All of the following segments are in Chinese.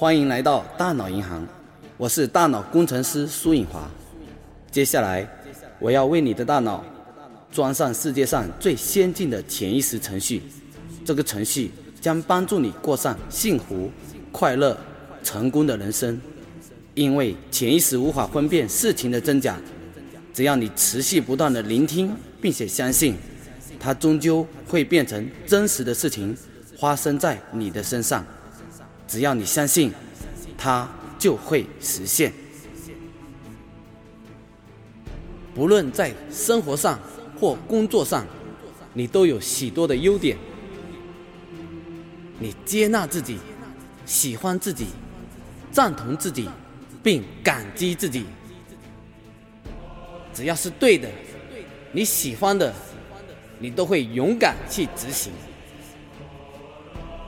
欢迎来到大脑银行，我是大脑工程师苏颖华。接下来，我要为你的大脑装上世界上最先进的潜意识程序。这个程序将帮助你过上幸福、快乐、成功的人生。因为潜意识无法分辨事情的真假，只要你持续不断的聆听，并且相信，它终究会变成真实的事情，发生在你的身上。只要你相信，它就会实现。不论在生活上或工作上，你都有许多的优点。你接纳自己，喜欢自己，赞同自己，并感激自己。只要是对的，你喜欢的，你都会勇敢去执行。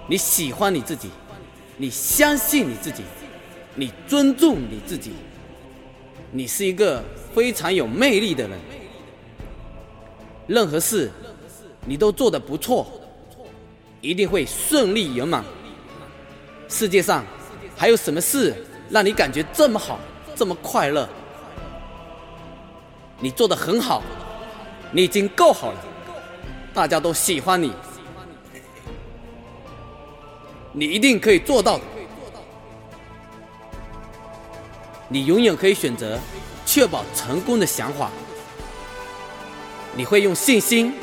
你喜欢你自己。你相信你自己，你尊重你自己，你是一个非常有魅力的人。任何事你都做得不错，一定会顺利圆满。世界上还有什么事让你感觉这么好，这么快乐？你做的很好，你已经够好了，大家都喜欢你。你一定可以做到的。你永远可以选择确保成功的想法。你会用信心、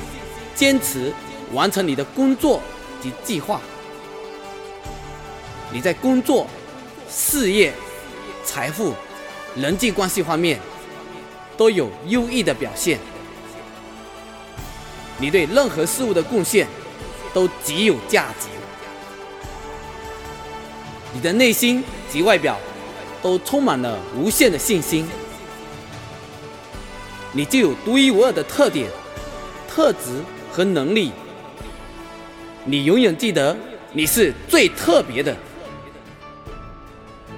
坚持完成你的工作及计划。你在工作、事业、财富、人际关系方面都有优异的表现。你对任何事物的贡献都极有价值。你的内心及外表都充满了无限的信心，你就有独一无二的特点、特质和能力。你永远记得你是最特别的。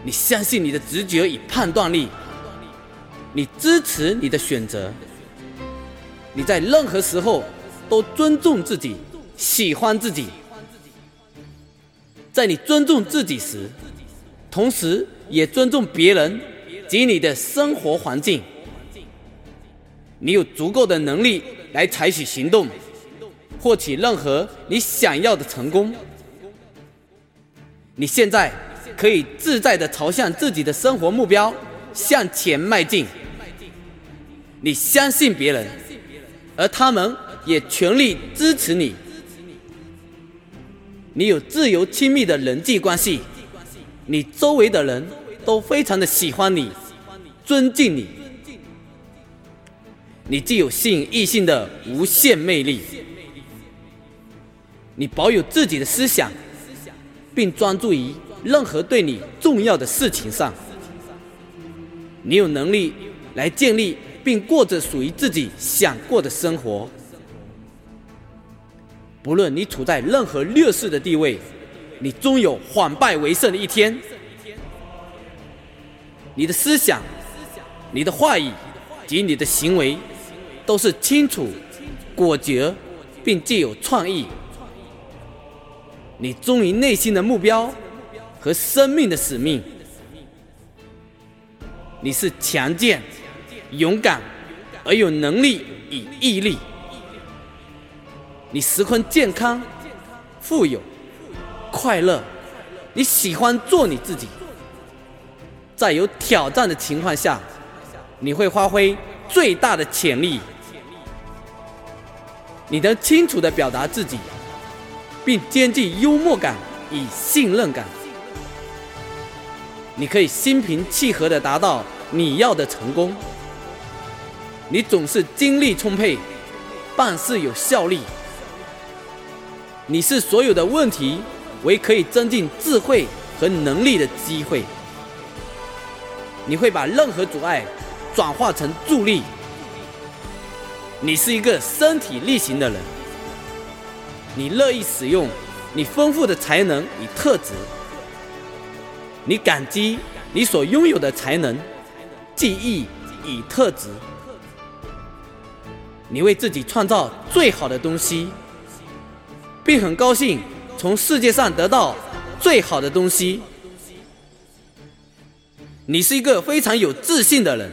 你相信你的直觉与判断力，你支持你的选择。你在任何时候都尊重自己，喜欢自己。在你尊重自己时，同时也尊重别人及你的生活环境。你有足够的能力来采取行动，获取任何你想要的成功。你现在可以自在的朝向自己的生活目标向前迈进。你相信别人，而他们也全力支持你。你有自由亲密的人际关系，你周围的人都非常的喜欢你，尊敬你。你既有吸引异性的无限魅力，你保有自己的思想，并专注于任何对你重要的事情上。你有能力来建立并过着属于自己想过的生活。不论你处在任何劣势的地位，你终有反败为胜的一天。你的思想、你的话语及你的行为，都是清楚、果决，并具有创意。你忠于内心的目标和生命的使命。你是强健、勇敢而有能力与毅力。你十分健康、富有、快乐，你喜欢做你自己。在有挑战的情况下，你会发挥最大的潜力。你能清楚地表达自己，并兼具幽默感与信任感。你可以心平气和地达到你要的成功。你总是精力充沛，办事有效率。你是所有的问题为可以增进智慧和能力的机会。你会把任何阻碍转化成助力。你是一个身体力行的人。你乐意使用你丰富的才能与特质。你感激你所拥有的才能、记忆与特质。你为自己创造最好的东西。并很高兴从世界上得到最好的东西。你是一个非常有自信的人，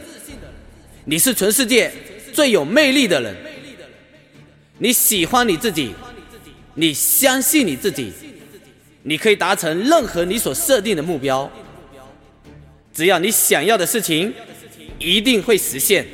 你是全世界最有魅力的人。你喜欢你自己，你相信你自己，你可以达成任何你所设定的目标。只要你想要的事情，一定会实现。